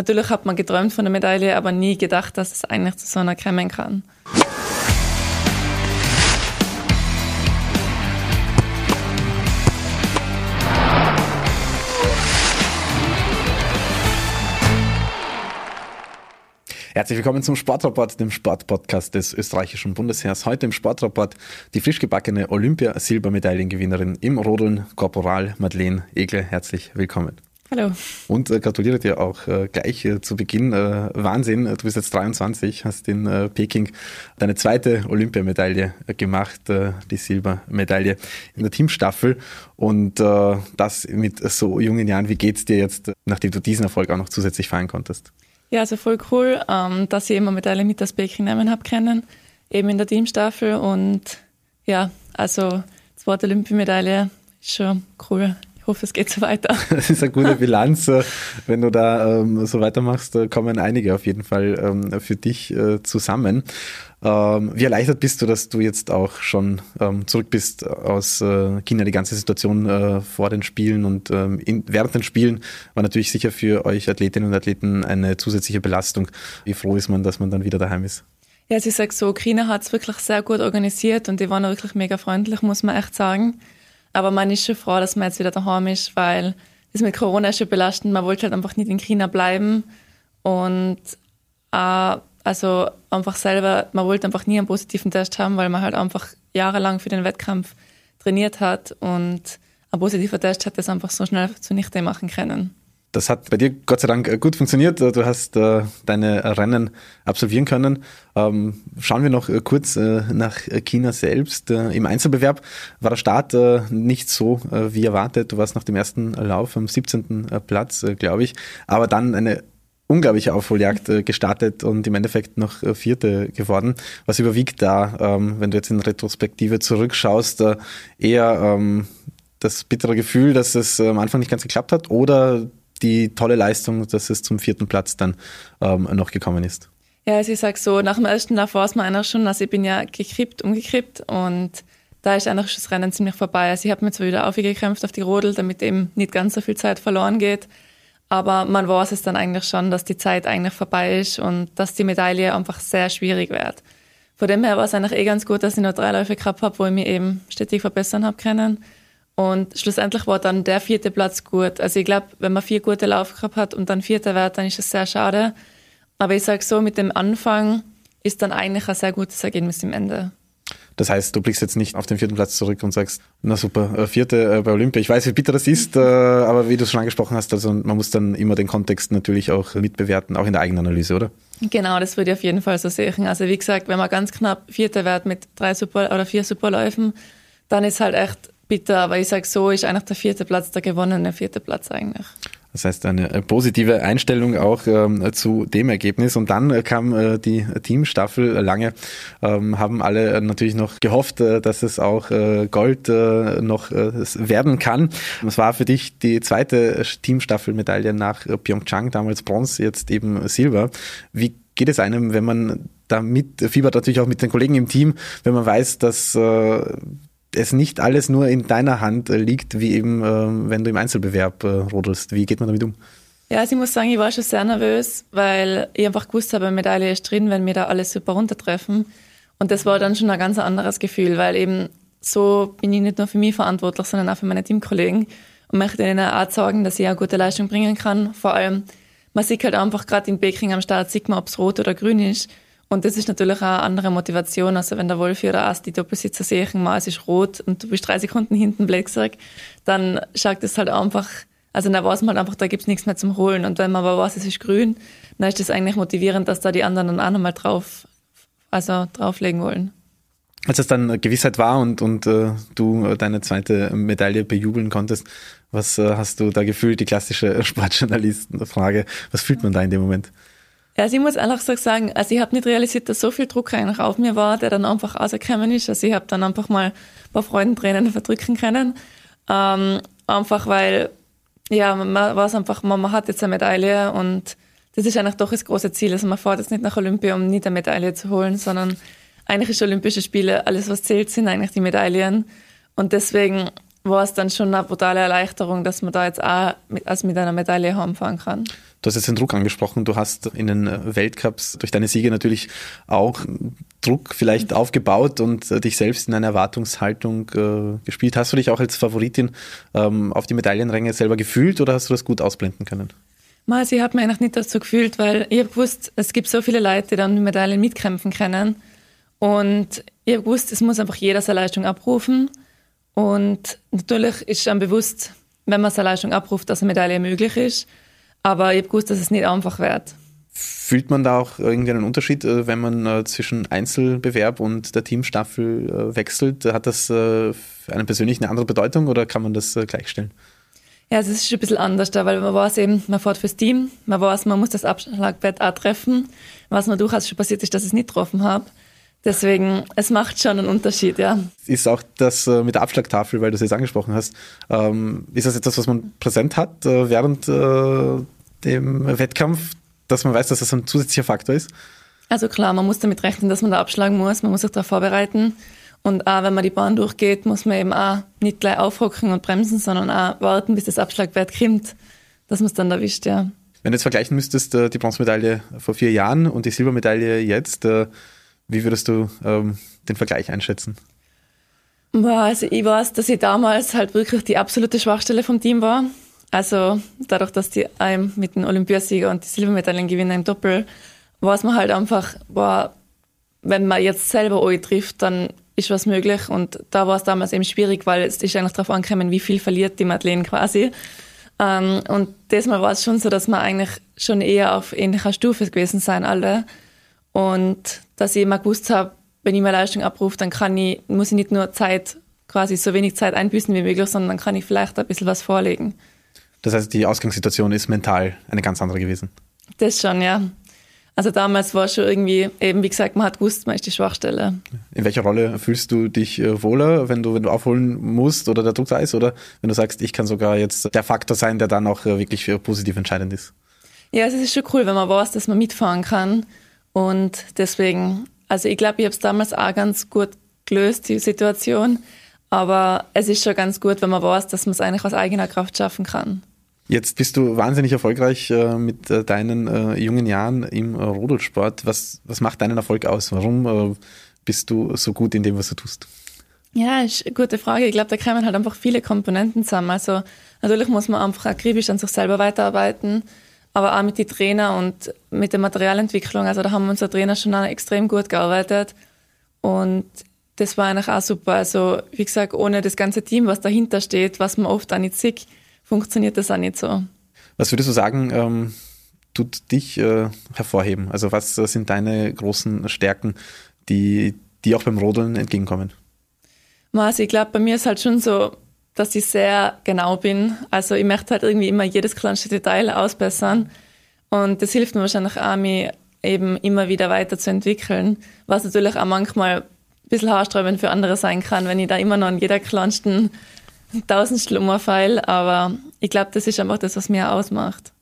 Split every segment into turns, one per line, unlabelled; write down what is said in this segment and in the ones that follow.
natürlich hat man geträumt von der Medaille, aber nie gedacht, dass es eigentlich zu so einer kommen kann.
Herzlich willkommen zum Sportrapport, dem Sportpodcast des österreichischen Bundesheers. Heute im Sportrapport die frisch gebackene Olympia-Silbermedaillengewinnerin im Rodeln, Korporal Madeleine Egle. Herzlich willkommen.
Hallo.
Und äh, gratuliere dir auch äh, gleich äh, zu Beginn. Äh, Wahnsinn, du bist jetzt 23, hast in äh, Peking deine zweite Olympiamedaille äh, gemacht, äh, die Silbermedaille in der Teamstaffel. Und äh, das mit so jungen Jahren. Wie geht's dir jetzt, nachdem du diesen Erfolg auch noch zusätzlich feiern konntest?
Ja, also voll cool, ähm, dass ich immer Medaille mit aus Peking nehmen habe können, eben in der Teamstaffel. Und ja, also zweite Olympiamedaille ist schon cool. Ich hoffe, es geht so weiter.
Das ist eine gute Bilanz. Wenn du da ähm, so weitermachst, kommen einige auf jeden Fall ähm, für dich äh, zusammen. Ähm, wie erleichtert bist du, dass du jetzt auch schon ähm, zurück bist aus äh, China? Die ganze Situation äh, vor den Spielen und ähm, in, während den Spielen war natürlich sicher für euch Athletinnen und Athleten eine zusätzliche Belastung. Wie froh ist man, dass man dann wieder daheim ist?
Ja, sie sagt so, China hat es wirklich sehr gut organisiert und die waren wirklich mega freundlich, muss man echt sagen. Aber man ist schon froh, dass man jetzt wieder daheim ist, weil das mit Corona ist schon belastend. Man wollte halt einfach nicht in China bleiben. Und äh, also einfach selber, man wollte einfach nie einen positiven Test haben, weil man halt einfach jahrelang für den Wettkampf trainiert hat und ein positiver Test hat das einfach so schnell zunichte machen können.
Das hat bei dir Gott sei Dank äh, gut funktioniert. Du hast äh, deine Rennen absolvieren können. Ähm, schauen wir noch äh, kurz äh, nach China selbst. Äh, Im Einzelbewerb war der Start äh, nicht so wie erwartet. Du warst nach dem ersten Lauf am 17. Platz, glaube ich. Aber dann eine unglaubliche Aufholjagd gestartet und im Endeffekt noch Vierte geworden. Was überwiegt da, ähm, wenn du jetzt in Retrospektive zurückschaust, eher ähm, das bittere Gefühl, dass es am Anfang nicht ganz geklappt hat oder die tolle Leistung, dass es zum vierten Platz dann ähm, noch gekommen ist.
Ja, also ich sage so, nach dem ersten Lauf war es mir einer schon, also ich bin ja gekrippt, umgekrippt und da ist eigentlich das Rennen ziemlich vorbei. Also ich habe mir zwar wieder aufgekämpft auf die Rodel, damit eben nicht ganz so viel Zeit verloren geht, aber man weiß es dann eigentlich schon, dass die Zeit eigentlich vorbei ist und dass die Medaille einfach sehr schwierig wird. Von dem her war es eigentlich eh ganz gut, dass ich noch drei Läufe gehabt habe, wo ich mich eben stetig verbessern habe können. Und schlussendlich war dann der vierte Platz gut. Also ich glaube, wenn man vier gute Lauf gehabt hat und dann vierter wird, dann ist das sehr schade. Aber ich sage so, mit dem Anfang ist dann eigentlich ein sehr gutes Ergebnis im Ende.
Das heißt, du blickst jetzt nicht auf den vierten Platz zurück und sagst, na super, äh, vierte äh, bei Olympia. Ich weiß, wie bitter das ist, äh, aber wie du es schon angesprochen hast, also man muss dann immer den Kontext natürlich auch mitbewerten, auch in der eigenen Analyse, oder?
Genau, das würde ich auf jeden Fall so sehen. Also wie gesagt, wenn man ganz knapp Vierter wird mit drei Super oder vier Superläufen, dann ist halt echt bitter, aber ich sage so, ist eigentlich der vierte Platz der gewonnene vierte Platz eigentlich.
Das heißt, eine äh, positive Einstellung auch ähm, zu dem Ergebnis. Und dann äh, kam äh, die Teamstaffel. Lange ähm, haben alle natürlich noch gehofft, äh, dass es auch äh, Gold äh, noch werden kann. Es war für dich die zweite Teamstaffelmedaille nach Pyeongchang, damals Bronze, jetzt eben Silber. Wie geht es einem, wenn man da mitfiebert, natürlich auch mit den Kollegen im Team, wenn man weiß, dass es nicht alles nur in deiner Hand äh, liegt, wie eben, äh, wenn du im Einzelbewerb äh, rodelst. Wie geht man damit um?
Ja, also ich muss sagen, ich war schon sehr nervös, weil ich einfach gewusst habe, Medaille ist drin, wenn wir da alles super runtertreffen. Und das war dann schon ein ganz anderes Gefühl, weil eben so bin ich nicht nur für mich verantwortlich, sondern auch für meine Teamkollegen und möchte ihnen auch sagen, dass ich eine gute Leistung bringen kann. Vor allem, man sieht halt einfach gerade in Peking am Start, sieht man, ob es rot oder grün ist. Und das ist natürlich auch eine andere Motivation. Also wenn der Wohlführer erst die Doppelsitzer sehen, mal es ist rot und du bist drei Sekunden hinten, blöd dann schaut das halt einfach, also dann weiß man halt einfach, da gibt's nichts mehr zum Holen. Und wenn man aber weiß, es ist grün, dann ist das eigentlich motivierend, dass da die anderen dann auch nochmal drauf, also drauflegen wollen.
Als es dann Gewissheit war und, und äh, du deine zweite Medaille bejubeln konntest, was äh, hast du da gefühlt? Die klassische Sportjournalistenfrage. Was fühlt man da in dem Moment?
Also ich muss einfach so sagen, also ich habe nicht realisiert, dass so viel Druck eigentlich auf mir war, der dann einfach rausgekommen ist. Also ich habe dann einfach mal ein paar Freudentränen verdrücken können. Ähm, einfach weil, ja, man weiß einfach, man, man hat jetzt eine Medaille und das ist eigentlich doch das große Ziel. Also man fährt jetzt nicht nach Olympia, um nicht eine Medaille zu holen, sondern eigentlich ist Olympische Spiele, alles was zählt, sind eigentlich die Medaillen. Und deswegen war es dann schon eine brutale Erleichterung, dass man da jetzt auch mit, also mit einer Medaille heimfahren kann.
Du hast jetzt den Druck angesprochen. Du hast in den Weltcups durch deine Siege natürlich auch Druck vielleicht aufgebaut und dich selbst in eine Erwartungshaltung äh, gespielt. Hast du dich auch als Favoritin ähm, auf die Medaillenränge selber gefühlt oder hast du das gut ausblenden können?
Mal, ich habe mich eigentlich nicht dazu gefühlt, weil ich gewusst, es gibt so viele Leute, die dann die Medaillen mitkämpfen können. Und ich habe gewusst, es muss einfach jeder seine Leistung abrufen. Und natürlich ist dann bewusst, wenn man seine Leistung abruft, dass eine Medaille möglich ist. Aber ich habe gewusst, dass es nicht einfach wird.
Fühlt man da auch irgendwie einen Unterschied, äh, wenn man äh, zwischen Einzelbewerb und der Teamstaffel äh, wechselt? Hat das für einen persönlich eine andere Bedeutung oder kann man das gleichstellen?
Ja, es ist ein bisschen anders da, weil man weiß eben, man fährt fürs Team, man weiß, man muss das Abschlagbett auch treffen. Was mir durchaus schon passiert ist, dass ich es nicht getroffen habe. Deswegen, es macht schon einen Unterschied, ja.
Ist auch das äh, mit der Abschlagtafel, weil du es jetzt angesprochen hast, ähm, ist das etwas, was man präsent hat äh, während äh, dem Wettkampf, dass man weiß, dass das ein zusätzlicher Faktor ist?
Also klar, man muss damit rechnen, dass man da abschlagen muss, man muss sich darauf vorbereiten. Und auch wenn man die Bahn durchgeht, muss man eben auch nicht gleich aufhocken und bremsen, sondern auch warten, bis das Abschlagwert kommt, dass man es dann erwischt, ja.
Wenn du jetzt vergleichen müsstest, die Bronzemedaille vor vier Jahren und die Silbermedaille jetzt, wie würdest du ähm, den Vergleich einschätzen?
Also ich weiß, dass ich damals halt wirklich die absolute Schwachstelle vom Team war. Also dadurch, dass die einem mit dem Olympiasieger und die Silbermedaillengewinner im Doppel, weiß man halt einfach, boah, wenn man jetzt selber euch trifft, dann ist was möglich. Und da war es damals eben schwierig, weil es ist eigentlich darauf angekommen, wie viel verliert die Madeleine quasi. Ähm, und diesmal war es schon so, dass wir eigentlich schon eher auf ähnlicher Stufe gewesen sein alle. Und dass ich immer gewusst habe, wenn ich meine Leistung abrufe, dann kann ich, muss ich nicht nur Zeit, quasi so wenig Zeit einbüßen wie möglich, sondern dann kann ich vielleicht ein bisschen was vorlegen.
Das heißt, die Ausgangssituation ist mental eine ganz andere gewesen.
Das schon, ja. Also damals war schon irgendwie, eben wie gesagt, man hat gewusst, man ist die Schwachstelle.
In welcher Rolle fühlst du dich äh, wohler, wenn du, wenn du aufholen musst oder der Druck da ist? Oder wenn du sagst, ich kann sogar jetzt der Faktor sein, der dann auch äh, wirklich positiv entscheidend ist?
Ja, es ist schon cool, wenn man weiß, dass man mitfahren kann und deswegen, also ich glaube, ich habe es damals auch ganz gut gelöst, die Situation. Aber es ist schon ganz gut, wenn man weiß, dass man es eigentlich aus eigener Kraft schaffen kann.
Jetzt bist du wahnsinnig erfolgreich äh, mit äh, deinen äh, jungen Jahren im Rodelsport. Was, was macht deinen Erfolg aus? Warum äh, bist du so gut in dem, was du tust?
Ja, ist eine gute Frage. Ich glaube, da kommen halt einfach viele Komponenten zusammen. Also natürlich muss man einfach akribisch an sich selber weiterarbeiten aber auch mit den Trainer und mit der Materialentwicklung. Also da haben unsere Trainer schon extrem gut gearbeitet und das war eigentlich auch super. Also wie gesagt, ohne das ganze Team, was dahinter steht, was man oft auch nicht sieht, funktioniert das auch nicht so.
Was würdest du sagen, ähm, tut dich äh, hervorheben? Also was sind deine großen Stärken, die, die auch beim Rodeln entgegenkommen?
Also ich glaube, bei mir ist halt schon so, dass ich sehr genau bin. Also ich möchte halt irgendwie immer jedes kleinste Detail ausbessern. Und das hilft mir wahrscheinlich auch, mich eben immer wieder weiterzuentwickeln, was natürlich auch manchmal ein bisschen haarsträubend für andere sein kann, wenn ich da immer noch an jeder kleinsten Tausendstel umfeile. Aber ich glaube, das ist einfach das, was mir ausmacht.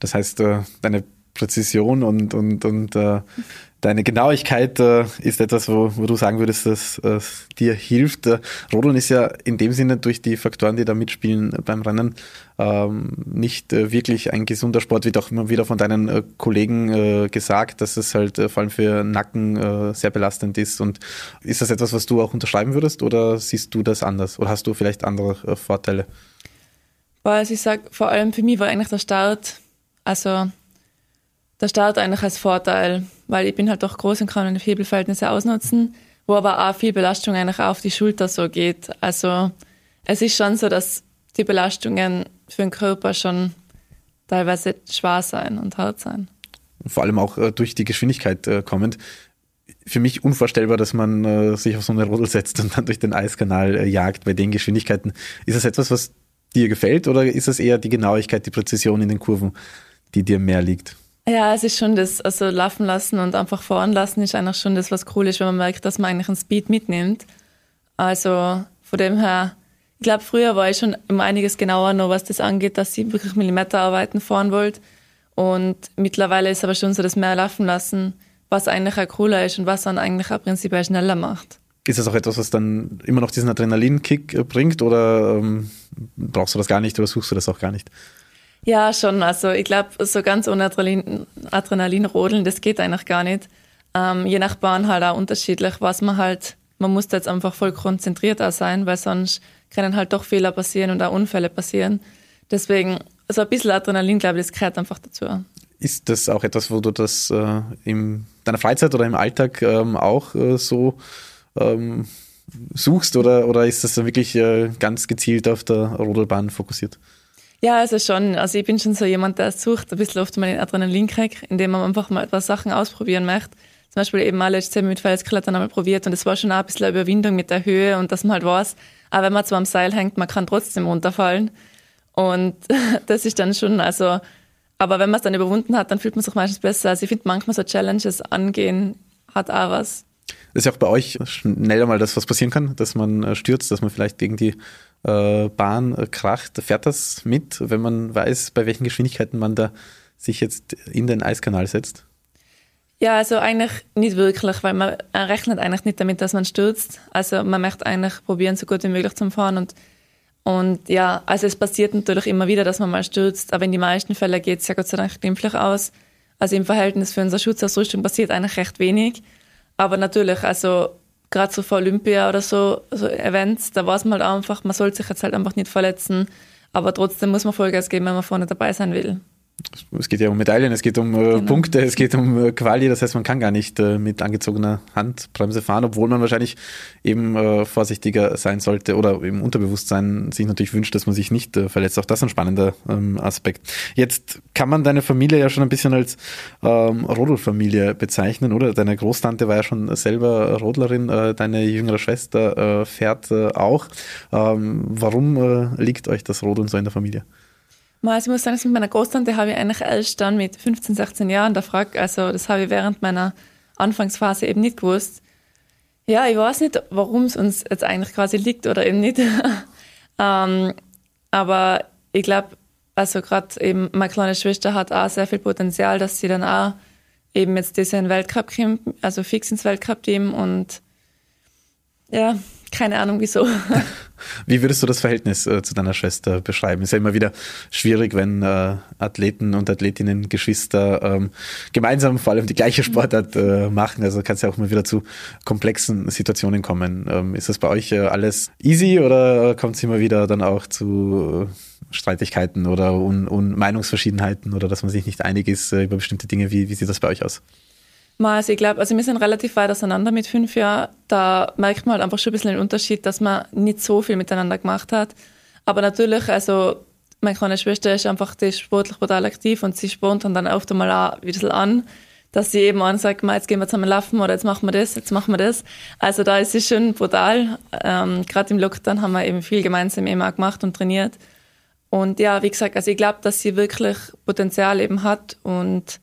Das heißt, äh, deine Präzision und, und, und äh, deine Genauigkeit äh, ist etwas, wo, wo du sagen würdest, dass äh, dir hilft. Äh, Rodeln ist ja in dem Sinne durch die Faktoren, die da mitspielen beim Rennen, ähm, nicht äh, wirklich ein gesunder Sport, wird auch immer wieder von deinen äh, Kollegen äh, gesagt, dass es halt äh, vor allem für Nacken äh, sehr belastend ist. Und ist das etwas, was du auch unterschreiben würdest oder siehst du das anders? Oder hast du vielleicht andere äh, Vorteile?
Also ich sage, vor allem für mich war eigentlich der Start, also der Start eigentlich als Vorteil, weil ich bin halt doch groß und kann meine Hebelverhältnisse ausnutzen, wo aber auch viel Belastung eigentlich auf die Schulter so geht. Also es ist schon so, dass die Belastungen für den Körper schon teilweise schwer sein und hart sein.
Vor allem auch äh, durch die Geschwindigkeit äh, kommend. Für mich unvorstellbar, dass man äh, sich auf so eine Rodel setzt und dann durch den Eiskanal jagt bei den Geschwindigkeiten. Ist das etwas, was dir gefällt oder ist das eher die Genauigkeit, die Präzision in den Kurven, die dir mehr liegt?
Ja, es ist schon das, also laufen lassen und einfach fahren lassen ist eigentlich schon das, was cool ist, wenn man merkt, dass man eigentlich einen Speed mitnimmt. Also von dem her, ich glaube, früher war ich schon um einiges genauer noch, was das angeht, dass ich wirklich Millimeterarbeiten fahren wollte. Und mittlerweile ist aber schon so das mehr laufen lassen, was eigentlich auch cooler ist und was dann eigentlich auch prinzipiell schneller macht.
Ist das auch etwas, was dann immer noch diesen Adrenalinkick bringt oder ähm, brauchst du das gar nicht oder suchst du das auch gar nicht?
Ja, schon. Also ich glaube, so ganz ohne Adrenalin, Adrenalin rodeln, das geht eigentlich gar nicht. Ähm, je nach Bahn halt auch unterschiedlich, was man halt, man muss da jetzt einfach voll konzentriert auch sein, weil sonst können halt doch Fehler passieren und auch Unfälle passieren. Deswegen, so ein bisschen Adrenalin, glaube ich, das gehört einfach dazu.
Ist das auch etwas, wo du das äh, in deiner Freizeit oder im Alltag ähm, auch äh, so ähm, suchst oder, oder ist das wirklich äh, ganz gezielt auf der Rodelbahn fokussiert?
Ja, also schon. Also ich bin schon so jemand, der sucht ein bisschen oft mal den Adrenalinkick, indem man einfach mal etwas Sachen ausprobieren möchte. Zum Beispiel eben mal letztes Jahr mit Felsklettern einmal probiert und es war schon auch ein bisschen eine Überwindung mit der Höhe und dass man halt weiß, auch wenn man zwar am Seil hängt, man kann trotzdem runterfallen. Und das ist dann schon, also, aber wenn man es dann überwunden hat, dann fühlt man sich meistens besser. Also ich finde manchmal so Challenges angehen hat auch was.
Das ist ja auch bei euch schneller mal das, was passieren kann, dass man äh, stürzt, dass man vielleicht gegen die äh, Bahn äh, kracht. Fährt das mit, wenn man weiß, bei welchen Geschwindigkeiten man da sich jetzt in den Eiskanal setzt?
Ja, also eigentlich nicht wirklich, weil man rechnet eigentlich nicht damit, dass man stürzt. Also man möchte eigentlich probieren, so gut wie möglich zu fahren und und ja, also es passiert natürlich immer wieder, dass man mal stürzt, aber in den meisten Fällen geht es ja Gott sei Dank glimpflich aus. Also im Verhältnis für unsere Schutzausrüstung passiert eigentlich recht wenig. Aber natürlich, also gerade so vor Olympia oder so, so Events, da weiß man halt einfach, man soll sich jetzt halt einfach nicht verletzen, aber trotzdem muss man Vollgas geben, wenn man vorne dabei sein will
es geht ja um Medaillen, es geht um äh, genau. Punkte, es geht um äh, Quali, das heißt, man kann gar nicht äh, mit angezogener Handbremse fahren, obwohl man wahrscheinlich eben äh, vorsichtiger sein sollte oder im Unterbewusstsein sich natürlich wünscht, dass man sich nicht äh, verletzt. Auch das ist ein spannender ähm, Aspekt. Jetzt kann man deine Familie ja schon ein bisschen als ähm, Rodelfamilie bezeichnen, oder? Deine Großtante war ja schon selber Rodlerin, äh, deine jüngere Schwester fährt auch. Ähm, warum liegt euch das Rodeln so in der Familie?
Also ich muss sagen, mit meiner Großtante habe ich eigentlich erst dann mit 15, 16 Jahren der Frage, also das habe ich während meiner Anfangsphase eben nicht gewusst. Ja, ich weiß nicht, warum es uns jetzt eigentlich quasi liegt oder eben nicht. ähm, aber ich glaube, also gerade eben meine kleine Schwester hat auch sehr viel Potenzial, dass sie dann auch eben jetzt diesen Weltcup kommt, also fix ins Weltcup-Team und ja, keine Ahnung wieso.
Wie würdest du das Verhältnis äh, zu deiner Schwester beschreiben? Ist ja immer wieder schwierig, wenn äh, Athleten und Athletinnen, Geschwister ähm, gemeinsam vor allem die gleiche Sportart äh, machen. Also kann es ja auch mal wieder zu komplexen Situationen kommen. Ähm, ist das bei euch äh, alles easy oder kommt es immer wieder dann auch zu äh, Streitigkeiten oder Un Un Meinungsverschiedenheiten oder dass man sich nicht einig ist äh, über bestimmte Dinge? Wie, wie sieht das bei euch aus?
Also ich glaube, also wir sind relativ weit auseinander mit fünf Jahren. Da merkt man halt einfach schon ein bisschen den Unterschied, dass man nicht so viel miteinander gemacht hat. Aber natürlich, also meine kleine Schwester ist einfach die sportlich brutal aktiv und sie spornt dann oft einmal auch ein bisschen an, dass sie eben ansagt, jetzt gehen wir zusammen laufen oder jetzt machen wir das, jetzt machen wir das. Also da ist sie schon brutal. Ähm, Gerade im Lockdown haben wir eben viel gemeinsam eben auch gemacht und trainiert. Und ja, wie gesagt, also ich glaube, dass sie wirklich Potenzial eben hat und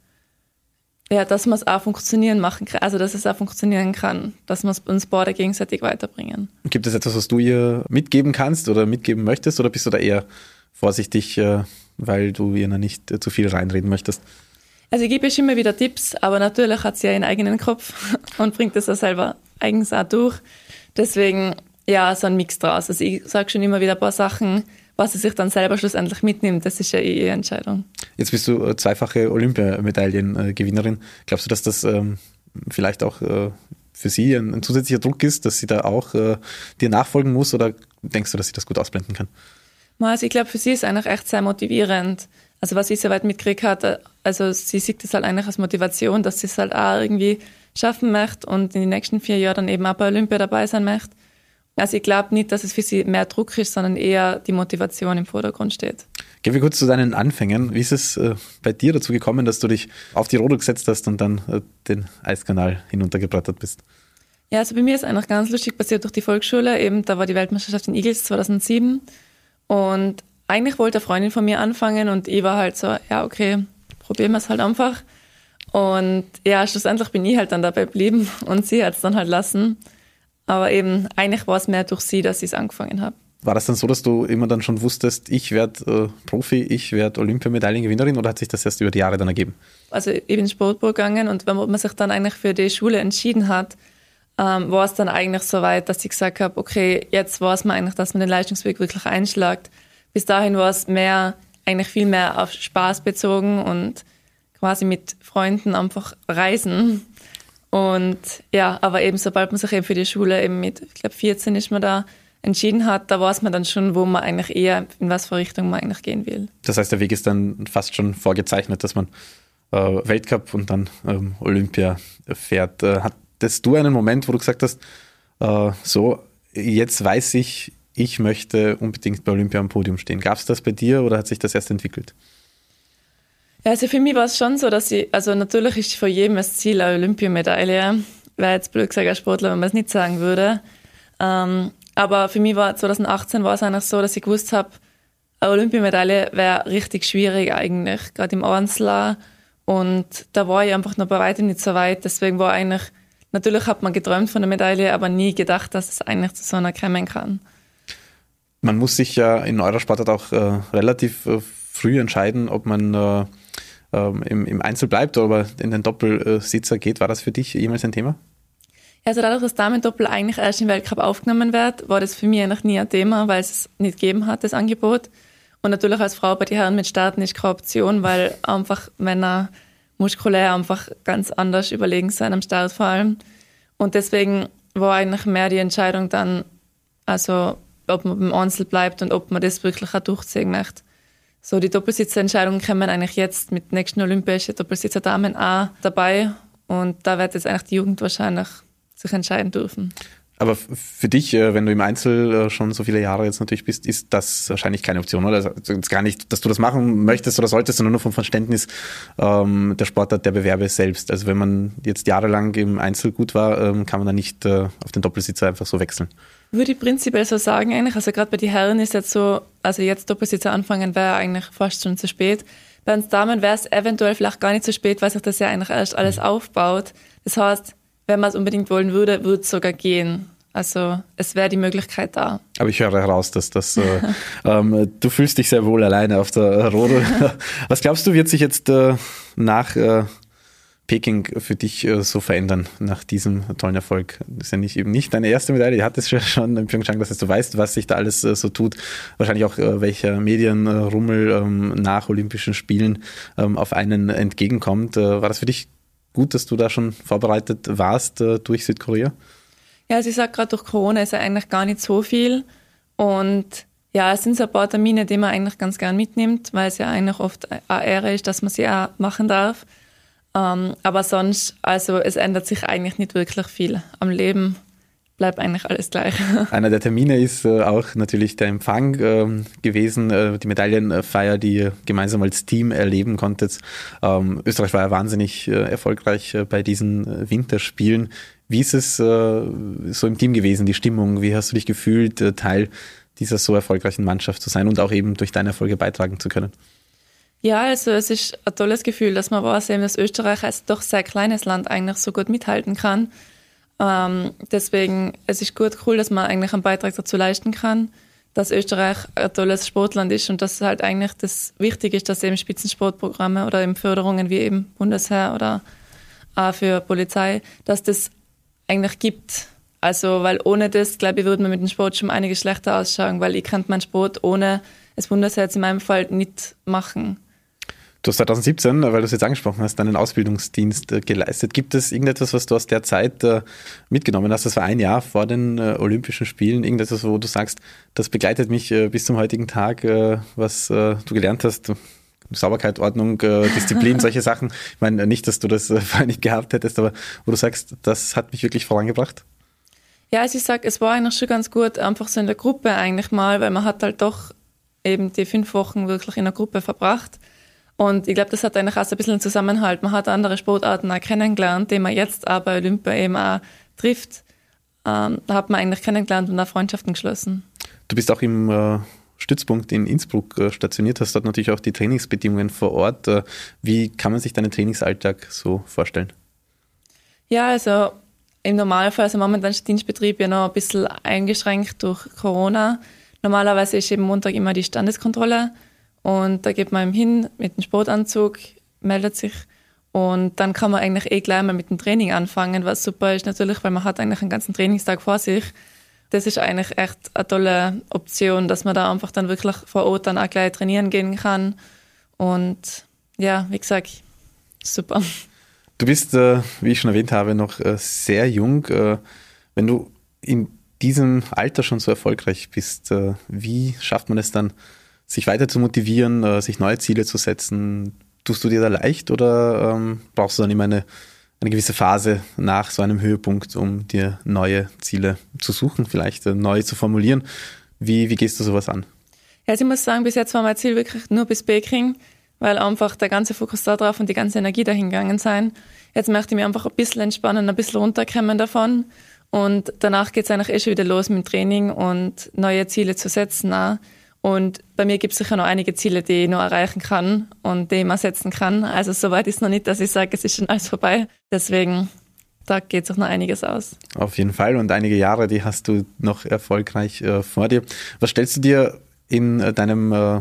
ja, dass man es auch funktionieren machen kann, also dass es auch funktionieren kann, dass wir uns beide gegenseitig weiterbringen.
Gibt es etwas, was du ihr mitgeben kannst oder mitgeben möchtest oder bist du da eher vorsichtig, äh, weil du ihr nicht äh, zu viel reinreden möchtest?
Also ich gebe ihr immer wieder Tipps, aber natürlich hat sie ja ihren eigenen Kopf und bringt das auch selber eigens auch durch. Deswegen, ja, so ein Mix draus. Also ich sage schon immer wieder ein paar Sachen, was sie sich dann selber schlussendlich mitnimmt, das ist ja eh ihre Entscheidung.
Jetzt bist du äh, zweifache Olympiamedaillengewinnerin. Glaubst du, dass das ähm, vielleicht auch äh, für sie ein, ein, zusätzlicher Druck ist, dass sie da auch äh, dir nachfolgen muss oder denkst du, dass sie das gut ausblenden kann?
Also ich glaube, für sie ist es eigentlich echt sehr motivierend. Also was ich soweit mitgekriegt habe, also sie sieht das halt eigentlich als Motivation, dass sie es halt auch irgendwie schaffen möchte und in den nächsten vier Jahren dann eben auch bei Olympia dabei sein möchte. Also ich glaube nicht, dass es für sie mehr Druck ist, sondern eher die Motivation im Vordergrund steht.
Gehen wir kurz zu deinen Anfängen. Wie ist es äh, bei dir dazu gekommen, dass du dich auf die Rodel gesetzt hast und dann äh, den Eiskanal hinuntergebrettert bist?
Ja, also bei mir ist eigentlich ganz lustig passiert durch die Volksschule. Eben, da war die Weltmeisterschaft in Igels 2007 und eigentlich wollte eine Freundin von mir anfangen und ich war halt so, ja okay, probieren wir es halt einfach. Und ja, schlussendlich bin ich halt dann dabei geblieben und sie hat es dann halt lassen. Aber eben, eigentlich war es mehr durch sie, dass ich es angefangen habe.
War das dann so, dass du immer dann schon wusstest, ich werde äh, Profi, ich werde Olympiamedaillengewinnerin oder hat sich das erst über die Jahre dann ergeben?
Also ich bin Sportbuch gegangen und wenn man sich dann eigentlich für die Schule entschieden hat, ähm, war es dann eigentlich so weit, dass ich gesagt habe, okay, jetzt weiß man eigentlich, dass man den Leistungsweg wirklich einschlägt. Bis dahin war es mehr eigentlich viel mehr auf Spaß bezogen und quasi mit Freunden einfach reisen. Und ja, aber eben sobald man sich eben für die Schule eben mit, ich glaube 14 ist man da, entschieden hat, da weiß man dann schon, wo man eigentlich eher, in was für Richtung man eigentlich gehen will.
Das heißt, der Weg ist dann fast schon vorgezeichnet, dass man äh, Weltcup und dann ähm, Olympia fährt. Äh, hattest du einen Moment, wo du gesagt hast, äh, so, jetzt weiß ich, ich möchte unbedingt bei Olympia am Podium stehen. Gab es das bei dir oder hat sich das erst entwickelt?
Ja, also für mich war es schon so, dass ich, also natürlich ist vor jedem das Ziel eine Olympiamedaille. Wäre jetzt blöd gesagt als Sportler, wenn man es nicht sagen würde. Ähm, aber für mich war 2018 war es eigentlich so, dass ich gewusst habe, eine Olympiamedaille wäre richtig schwierig eigentlich, gerade im Einzel. Und da war ich einfach noch bei weitem nicht so weit. Deswegen war eigentlich, natürlich hat man geträumt von der Medaille, aber nie gedacht, dass es eigentlich zu so einer kommen kann.
Man muss sich ja in eurer Sportart auch äh, relativ äh, früh entscheiden, ob man äh, ähm, im, im, Einzel bleibt oder in den Doppelsitzer geht. War das für dich jemals ein Thema?
Also dadurch, dass Damen-Doppel eigentlich erst im Weltcup aufgenommen wird, war das für mich eigentlich nie ein Thema, weil es nicht gegeben hat, das Angebot. Und natürlich als Frau bei den Herren mit starten ist keine Option, weil einfach Männer muskulär einfach ganz anders überlegen sind am Start vor allem. Und deswegen war eigentlich mehr die Entscheidung dann, also ob man beim Einzel bleibt und ob man das wirklich auch durchziehen möchte. So, die Doppelsitzerentscheidungen kommen eigentlich jetzt mit nächsten Olympischen Doppelsitzer Damen auch dabei. Und da wird jetzt eigentlich die Jugend wahrscheinlich sich entscheiden dürfen.
Aber für dich, äh, wenn du im Einzel äh, schon so viele Jahre jetzt natürlich bist, ist das wahrscheinlich keine Option, oder? Also gar nicht, dass du das machen möchtest oder solltest, sondern nur vom Verständnis ähm, der Sportart der Bewerbe selbst. Also wenn man jetzt jahrelang im Einzel gut war, ähm, kann man dann nicht äh, auf den Doppelsitzer einfach so wechseln.
Würde ich prinzipiell so sagen eigentlich. Also gerade bei den Herren ist jetzt so, also jetzt Doppelsitzer anfangen wäre eigentlich fast schon zu spät. Bei uns Damen wäre es eventuell vielleicht gar nicht zu spät, weil sich das ja eigentlich erst alles mhm. aufbaut. Das heißt, wenn man es unbedingt wollen würde, würde es sogar gehen. Also es wäre die Möglichkeit da.
Aber ich höre heraus, dass das äh, ähm, du fühlst dich sehr wohl alleine auf der Rodel. Was glaubst du, wird sich jetzt äh, nach äh, Peking für dich äh, so verändern nach diesem tollen Erfolg? Das ist ja nicht eben nicht deine erste Medaille. Du hattest ja schon in Pyeongchang, dass du weißt, was sich da alles äh, so tut. Wahrscheinlich auch äh, welcher Medienrummel ähm, nach Olympischen Spielen ähm, auf einen entgegenkommt. War das für dich gut, dass du da schon vorbereitet warst äh, durch Südkorea?
Ja, also ich sage gerade, durch Corona ist ja eigentlich gar nicht so viel. Und ja, es sind so ein paar Termine, die man eigentlich ganz gern mitnimmt, weil es ja eigentlich oft eine Ehre ist, dass man sie auch machen darf. Ähm, aber sonst, also es ändert sich eigentlich nicht wirklich viel am Leben bleibt eigentlich alles gleich.
Einer der Termine ist äh, auch natürlich der Empfang äh, gewesen, äh, die Medaillenfeier, die ihr gemeinsam als Team erleben konntet. Ähm, Österreich war ja wahnsinnig äh, erfolgreich bei diesen Winterspielen. Wie ist es so im Team gewesen, die Stimmung? Wie hast du dich gefühlt, Teil dieser so erfolgreichen Mannschaft zu sein und auch eben durch deine Erfolge beitragen zu können?
Ja, also es ist ein tolles Gefühl, dass man weiß, dass Österreich als doch sehr kleines Land eigentlich so gut mithalten kann ähm, deswegen, es ist gut cool, dass man eigentlich einen Beitrag dazu leisten kann, dass Österreich ein tolles Sportland ist und dass halt eigentlich das wichtig ist, dass eben Spitzensportprogramme oder eben Förderungen wie eben Bundesheer oder auch für Polizei, dass das eigentlich gibt. Also, weil ohne das, glaube ich, würde man mit dem Sport schon einiges schlechter ausschauen, weil ich kann meinen Sport ohne das Bundesheer jetzt in meinem Fall nicht machen.
Du hast 2017, weil du es jetzt angesprochen hast, deinen Ausbildungsdienst äh, geleistet. Gibt es irgendetwas, was du aus der Zeit äh, mitgenommen hast? Das war ein Jahr vor den äh, Olympischen Spielen. Irgendetwas, wo du sagst, das begleitet mich bis zum heutigen Tag, was du gelernt hast? Sauberkeit, Ordnung, Disziplin, solche Sachen. Ich meine nicht, dass du das vorher nicht gehabt hättest, aber wo du sagst, das hat mich wirklich vorangebracht?
Ja, also ich sag, es war eigentlich schon ganz gut, einfach so in der Gruppe eigentlich mal, weil man hat halt doch eben die fünf Wochen wirklich in der Gruppe verbracht. Und ich glaube, das hat eigentlich auch so ein bisschen einen Zusammenhalt. Man hat andere Sportarten auch kennengelernt, die man jetzt auch bei Olympia eben auch trifft. Ähm, da hat man eigentlich kennengelernt und auch Freundschaften geschlossen.
Du bist auch im äh, Stützpunkt in Innsbruck äh, stationiert, hast dort natürlich auch die Trainingsbedingungen vor Ort. Äh, wie kann man sich deinen Trainingsalltag so vorstellen?
Ja, also im Normalfall, also momentan ist der Dienstbetrieb ja noch ein bisschen eingeschränkt durch Corona. Normalerweise ist eben Montag immer die Standeskontrolle und da geht man hin mit dem Sportanzug, meldet sich und dann kann man eigentlich eh gleich mal mit dem Training anfangen, was super ist natürlich, weil man hat eigentlich einen ganzen Trainingstag vor sich. das ist eigentlich echt eine tolle Option, dass man da einfach dann wirklich vor Ort dann auch gleich trainieren gehen kann. Und ja, wie gesagt, super.
Du bist, äh, wie ich schon erwähnt habe, noch äh, sehr jung. Äh, wenn du in diesem Alter schon so erfolgreich bist, wie schafft man es dann, sich weiter zu motivieren, äh, sich neue Ziele zu setzen? Tust du dir da leicht oder ähm, brauchst du dann immer eine, eine gewisse Phase nach so einem Höhepunkt, um dir neue Ziele zu suchen, vielleicht äh, neu zu formulieren? Wie, wie gehst du sowas an?
Ja, also ich muss sagen, bis jetzt war mein Ziel wirklich nur bis Baking, weil einfach der ganze Fokus da drauf und die ganze Energie dahin gegangen sein. Jetzt möchte ich mich einfach ein bisschen entspannen, ein bisschen runterkommen davon und danach geht es eigentlich eh schon wieder los mit dem Training und neue Ziele zu setzen. Auch. Und bei mir gibt es sicher noch einige Ziele, die ich noch erreichen kann und die ich mal setzen kann. Also soweit ist noch nicht, dass ich sage, es ist schon alles vorbei. Deswegen, da geht sich noch einiges aus.
Auf jeden Fall. Und einige Jahre, die hast du noch erfolgreich äh, vor dir. Was stellst du dir in äh, deinem äh,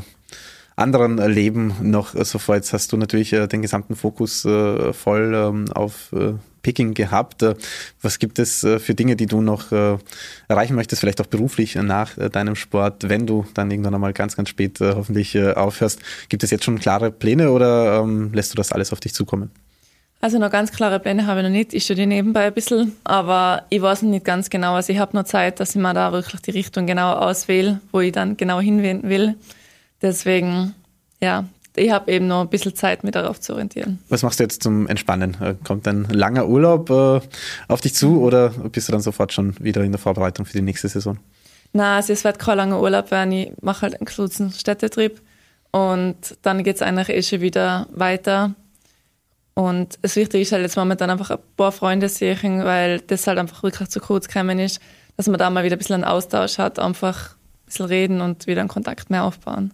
anderen Leben noch so vor? Jetzt hast du natürlich äh, den gesamten Fokus äh, voll ähm, auf äh, Picking gehabt. Äh, was gibt es äh, für Dinge, die du noch äh, erreichen möchtest, vielleicht auch beruflich nach deinem Sport, wenn du dann irgendwann einmal ganz, ganz spät hoffentlich aufhörst? Gibt es jetzt schon klare Pläne oder ähm, lässt du das alles auf dich zukommen?
Also noch ganz klare Pläne habe ich noch nicht. Ich studiere nebenbei ein bisschen, aber ich weiß nicht ganz genau. Also ich habe noch Zeit, dass ich mir da wirklich die Richtung genau auswähle, wo ich dann genau hinwenden will. Deswegen, ja, ich habe eben noch ein bisschen Zeit, mich darauf zu orientieren.
Was machst du jetzt zum Entspannen? Äh, kommt ein langer Urlaub äh, auf dich zu oder bist du dann sofort schon wieder in der Vorbereitung für die nächste Saison?
Nein, also es wird kein langer Urlaub werden. Ich mache halt einen kurzen Städtetrip und dann geht es eigentlich eh schon wieder weiter. Und das Wichtige ist halt jetzt momentan einfach ein paar Freunde sehen, weil das halt einfach wirklich zu kurz gekommen ist, dass man da mal wieder ein bisschen einen Austausch hat, einfach ein bisschen reden und wieder einen Kontakt mehr aufbauen.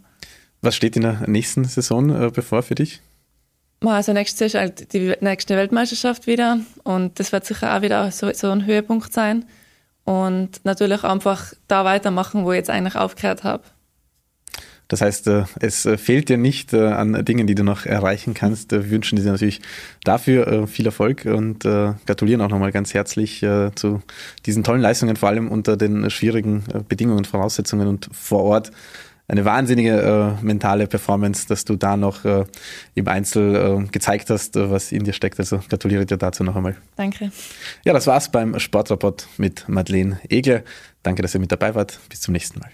Was steht in der nächsten Saison äh, bevor für dich?
Also nächstes Jahr ist halt die nächste Weltmeisterschaft wieder und das wird sicher auch wieder so, so ein Höhepunkt sein. Und natürlich einfach da weitermachen, wo ich jetzt eigentlich aufgehört habe.
Das heißt, äh, es äh, fehlt dir nicht an Dingen, die du noch erreichen kannst. Wir wünschen dir natürlich dafür viel Erfolg und gratulieren auch nochmal ganz herzlich zu diesen tollen Leistungen, vor allem unter den schwierigen Bedingungen, Voraussetzungen und vor Ort eine wahnsinnige äh, mentale Performance, dass du da noch äh, im Einzel äh, gezeigt hast, äh, was in dir steckt. Also gratuliere dir dazu noch einmal.
Danke.
Ja, das war's beim Sportrapport mit Madeleine Egler. Danke, dass ihr mit dabei wart. Bis zum nächsten Mal.